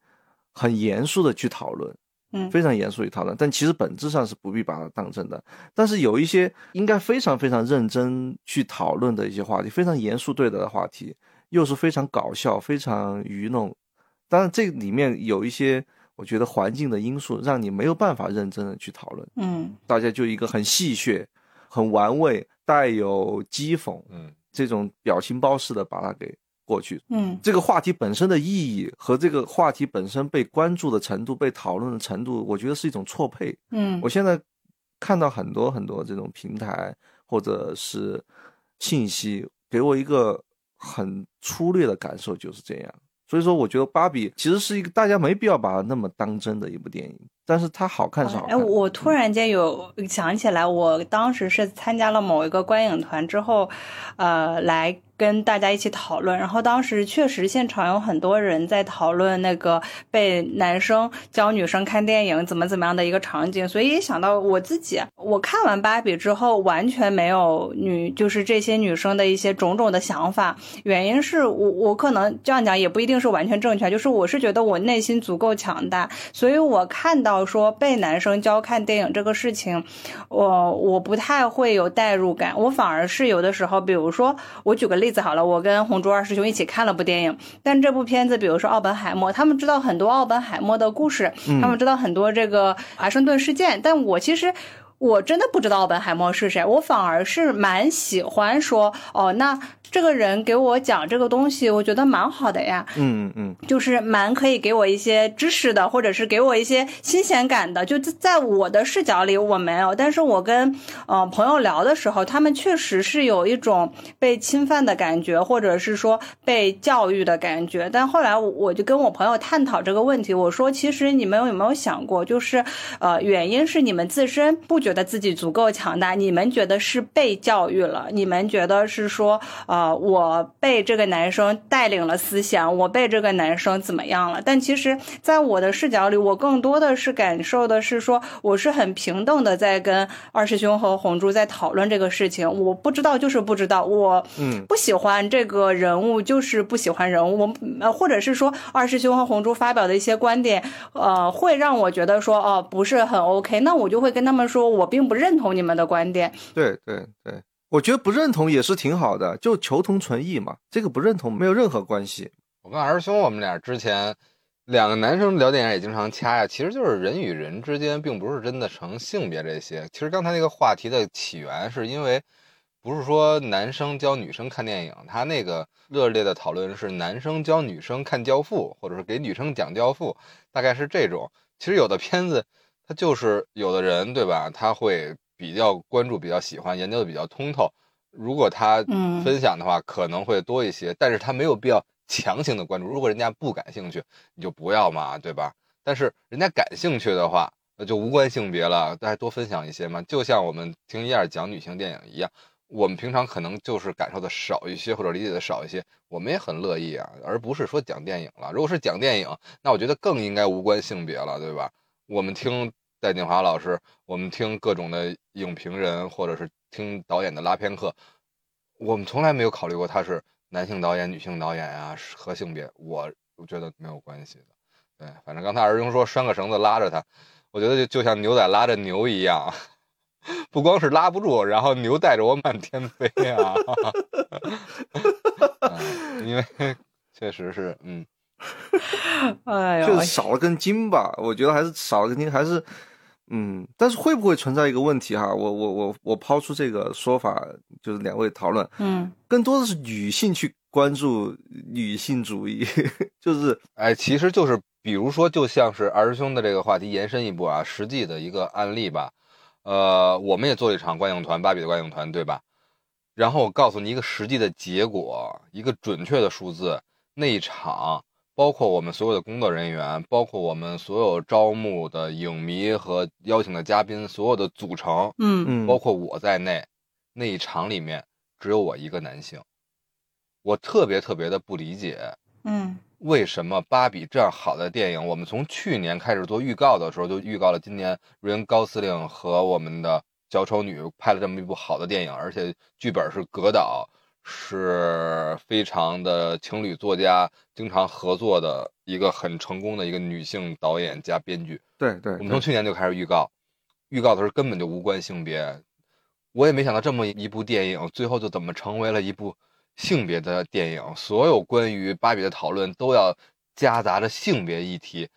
很严肃的去讨论。嗯非常严肃地讨论，但其实本质上是不必把它当真的。但是有一些应该非常非常认真去讨论的一些话题，非常严肃对待的话题，又是非常搞笑、非常愚弄。当然，这里面有一些我觉得环境的因素，让你没有办法认真的去讨论。嗯大家就一个很戏谑、很玩味、带有讥讽嗯这种表情包式的把它给过去。嗯这个话题本身的意义和这个话题本身被关注的程度、被讨论的程度，我觉得是一种错配。嗯我现在看到很多很多这种平台或者是信息，给我一个很粗略的感受就是这样。所以说，我觉得芭比其实是一个大家没必要把它那么当真的一部电影，但是它好看是好看。哎，我突然间有想起来，我当时是参加了某一个观影团之后，呃，来。跟大家一起讨论，然后当时确实现场有很多人在讨论那个被男生教女生看电影怎么怎么样的一个场景，所以想到我自己，我看完芭比之后完全没有女就是这些女生的一些种种的想法，原因是我我可能这样讲也不一定是完全正确，就是我是觉得我内心足够强大，所以我看到说被男生教看电影这个事情，我我不太会有代入感，我反而是有的时候，比如说我举个例。例子好了，我跟红珠二师兄一起看了部电影，但这部片子，比如说奥本海默，他们知道很多奥本海默的故事，他们知道很多这个华盛顿事件，但我其实我真的不知道奥本海默是谁，我反而是蛮喜欢说，哦，那。这个人给我讲这个东西，我觉得蛮好的呀。嗯嗯，就是蛮可以给我一些知识的，或者是给我一些新鲜感的。就在我的视角里，我没有。但是我跟呃朋友聊的时候，他们确实是有一种被侵犯的感觉，或者是说被教育的感觉。但后来我就跟我朋友探讨这个问题，我说其实你们有没有想过，就是呃原因是你们自身不觉得自己足够强大，你们觉得是被教育了，你们觉得是说呃。我被这个男生带领了思想，我被这个男生怎么样了？但其实，在我的视角里，我更多的是感受的是说，我是很平等的在跟二师兄和红珠在讨论这个事情。我不知道就是不知道，我不喜欢这个人物就是不喜欢人物。我呃，或者是说二师兄和红珠发表的一些观点，呃，会让我觉得说哦不是很 OK，那我就会跟他们说，我并不认同你们的观点。对对对。我觉得不认同也是挺好的，就求同存异嘛。这个不认同没有任何关系。我跟二师兄，我们俩之前两个男生聊电影也经常掐呀，其实就是人与人之间，并不是真的成性别这些。其实刚才那个话题的起源，是因为不是说男生教女生看电影，他那个热烈的讨论是男生教女生看《教父》，或者是给女生讲《教父》，大概是这种。其实有的片子，他就是有的人，对吧？他会。比较关注、比较喜欢、研究的比较通透，如果他分享的话，可能会多一些。但是他没有必要 [laughs] 强行的关注。如果人家不感兴趣，你就不要嘛，对吧？但是人家感兴趣的话，那就无关性别了，大家多分享一些嘛。就像我们听燕儿讲女性电影一样，我们平常可能就是感受的少一些，或者理解的少一些，我们也很乐意啊，而不是说讲电影了。如果是讲电影，那我觉得更应该无关性别了，对吧？我们听。戴锦华老师，我们听各种的影评人，或者是听导演的拉片课，我们从来没有考虑过他是男性导演、女性导演呀和性别，我觉得没有关系的。对，反正刚才儿兄说拴个绳子拉着他，我觉得就就像牛仔拉着牛一样，[laughs] 不光是拉不住，然后牛带着我满天飞啊！[laughs] 因为确实是，嗯，[laughs] 哎呀，就是少了根筋吧？我觉得还是少了根筋，还是。嗯，但是会不会存在一个问题哈？我我我我抛出这个说法，就是两位讨论，嗯，更多的是女性去关注女性主义，[laughs] 就是哎，其实就是比如说，就像是二师兄的这个话题延伸一步啊，实际的一个案例吧。呃，我们也做一场观影团，芭比的观影团，对吧？然后我告诉你一个实际的结果，一个准确的数字，那一场。包括我们所有的工作人员，包括我们所有招募的影迷和邀请的嘉宾，所有的组成，嗯。嗯，包括我在内，那一场里面只有我一个男性，我特别特别的不理解，嗯，为什么芭比这样好的电影，我们从去年开始做预告的时候就预告了今年瑞恩高司令和我们的小丑女拍了这么一部好的电影，而且剧本是格导。是非常的情侣作家经常合作的一个很成功的一个女性导演加编剧。对对，我们从去年就开始预告，预告的时候根本就无关性别。我也没想到这么一部电影，最后就怎么成为了一部性别的电影。所有关于芭比的讨论都要夹杂着性别议题，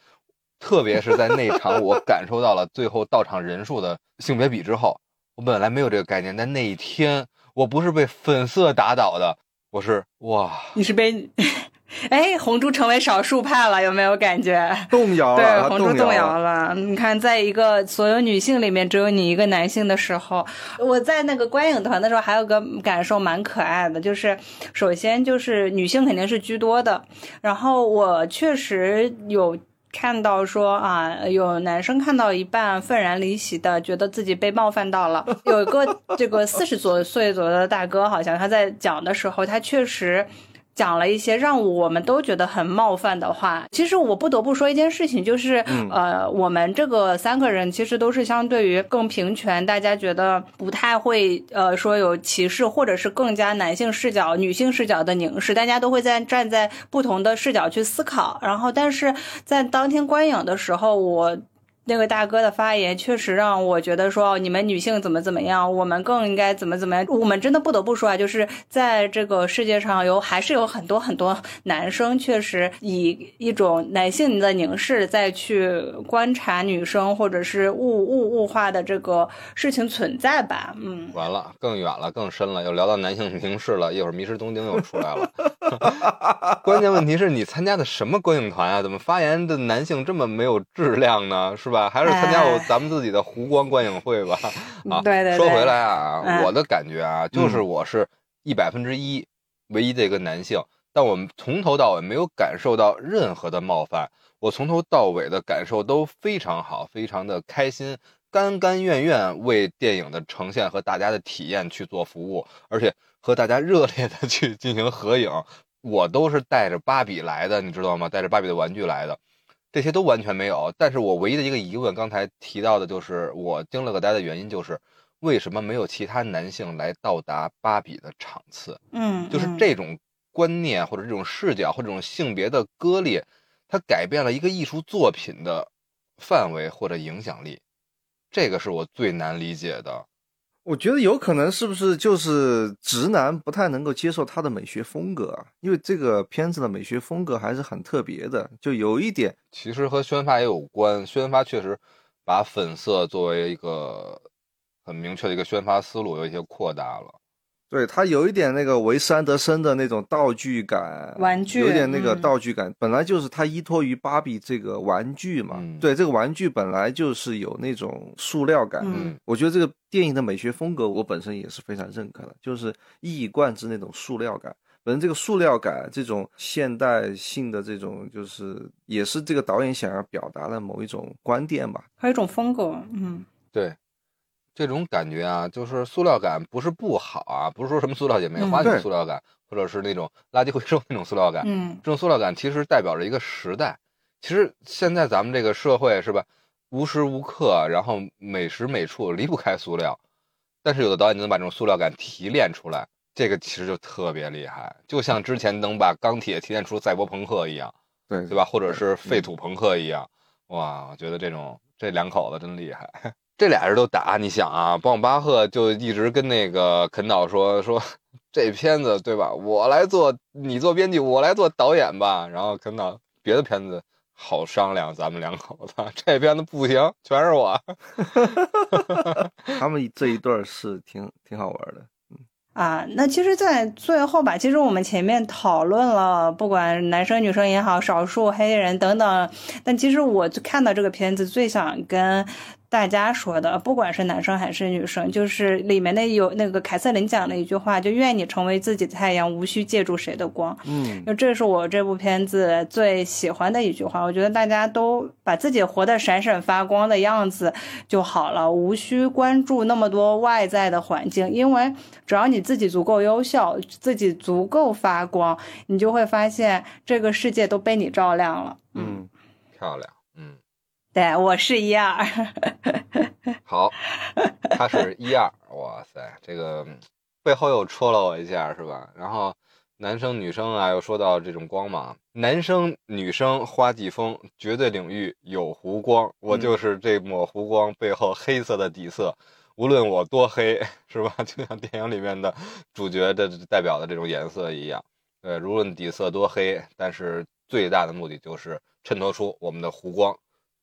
特别是在那场我 [laughs] 感受到了最后到场人数的性别比之后，我本来没有这个概念，但那一天。我不是被粉色打倒的，我是哇！你是被 [laughs] 哎，红猪成为少数派了，有没有感觉？动摇了，对，红猪动摇摇了。你看，在一个所有女性里面只有你一个男性的时候，我在那个观影团的时候还有个感受蛮可爱的，就是首先就是女性肯定是居多的，然后我确实有。看到说啊，有男生看到一半愤然离席的，觉得自己被冒犯到了。有一个这个四十多岁左右的大哥，好像他在讲的时候，他确实。讲了一些让我们都觉得很冒犯的话。其实我不得不说一件事情，就是呃，我们这个三个人其实都是相对于更平权，大家觉得不太会呃说有歧视，或者是更加男性视角、女性视角的凝视，大家都会在站在不同的视角去思考。然后，但是在当天观影的时候，我。那位大哥的发言确实让我觉得说，你们女性怎么怎么样，我们更应该怎么怎么样。我们真的不得不说啊，就是在这个世界上有还是有很多很多男生，确实以一种男性的凝视再去观察女生，或者是物物物化的这个事情存在吧。嗯，完了，更远了，更深了，又聊到男性凝视了。一会儿《迷失东京》又出来了。[laughs] 关键问题是你参加的什么观影团啊？怎么发言的男性这么没有质量呢？是吧？还是参加我咱们自己的湖光观影会吧。啊，对对。说回来啊，我的感觉啊，就是我是一百分之一唯一的一个男性，但我们从头到尾没有感受到任何的冒犯，我从头到尾的感受都非常好，非常的开心，甘甘愿愿为电影的呈现和大家的体验去做服务，而且和大家热烈的去进行合影。我都是带着芭比来的，你知道吗？带着芭比的玩具来的。这些都完全没有，但是我唯一的一个疑问，刚才提到的就是我惊了个呆的原因，就是为什么没有其他男性来到达芭比的场次？嗯，就是这种观念或者这种视角或者这种性别的割裂，它改变了一个艺术作品的范围或者影响力，这个是我最难理解的。我觉得有可能是不是就是直男不太能够接受他的美学风格啊？因为这个片子的美学风格还是很特别的，就有一点其实和宣发也有关。宣发确实把粉色作为一个很明确的一个宣发思路，有一些扩大了。对它有一点那个维斯安德森的那种道具感，玩具有点那个道具感，本来就是它依托于芭比这个玩具嘛。对，这个玩具本来就是有那种塑料感。嗯，我觉得这个电影的美学风格，我本身也是非常认可的，就是一以贯之那种塑料感。本身这个塑料感，这种现代性的这种，就是也是这个导演想要表达的某一种观点吧，还有一种风格。嗯，对。这种感觉啊，就是塑料感不是不好啊，不是说什么塑料姐妹花那种塑料感，或者是那种垃圾回收那种塑料感。嗯，这种塑料感其实代表着一个时代。其实现在咱们这个社会是吧，无时无刻，然后每时每处离不开塑料。但是有的导演能把这种塑料感提炼出来，这个其实就特别厉害。就像之前能把钢铁提炼出赛博朋克一样，对对吧？或者是废土朋克一样，哇，我觉得这种这两口子真厉害。这俩人都打，你想啊，邦姆巴赫就一直跟那个肯导说说，这片子对吧？我来做，你做编剧，我来做导演吧。然后肯导别的片子好商量，咱们两口子这片子不行，全是我。[laughs] 他们这一段是挺挺好玩的。啊，那其实，在最后吧，其实我们前面讨论了，不管男生女生也好，少数黑人等等，但其实我看到这个片子最想跟。大家说的，不管是男生还是女生，就是里面的有那个凯瑟琳讲的一句话，就愿你成为自己的太阳，无需借助谁的光。嗯，就这是我这部片子最喜欢的一句话。我觉得大家都把自己活得闪闪发光的样子就好了，无需关注那么多外在的环境，因为只要你自己足够优秀，自己足够发光，你就会发现这个世界都被你照亮了。嗯，漂亮。对，我是一二。[laughs] 好，他是一二。哇塞，这个背后又戳了我一下，是吧？然后男生女生啊，又说到这种光芒，男生女生花季风，绝对领域有湖光，我就是这抹湖光背后黑色的底色。无论我多黑，[laughs] 是吧？就像电影里面的主角的代表的这种颜色一样。呃，无论底色多黑，但是最大的目的就是衬托出我们的湖光。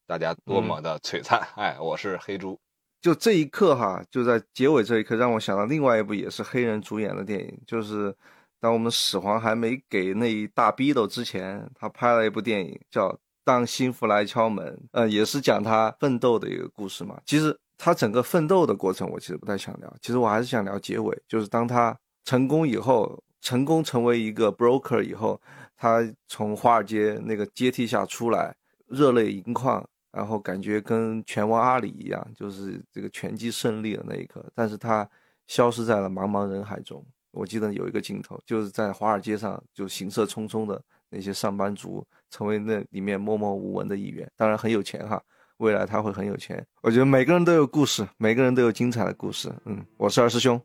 大家多么的璀璨！哎，我是黑猪。就这一刻哈，就在结尾这一刻，让我想到另外一部也是黑人主演的电影，就是《当我们始皇还没给那一大逼斗之前，他拍了一部电影叫《当幸福来敲门》，呃，也是讲他奋斗的一个故事嘛。其实他整个奋斗的过程，我其实不太想聊，其实我还是想聊结尾，就是当他成功以后，成功成为一个 broker 以后，他从华尔街那个阶梯下出来，热泪盈眶。然后感觉跟拳王阿里一样，就是这个拳击胜利的那一刻，但是他消失在了茫茫人海中。我记得有一个镜头，就是在华尔街上，就行色匆匆的那些上班族，成为那里面默默无闻的一员。当然很有钱哈，未来他会很有钱。我觉得每个人都有故事，每个人都有精彩的故事。嗯，我是二师兄。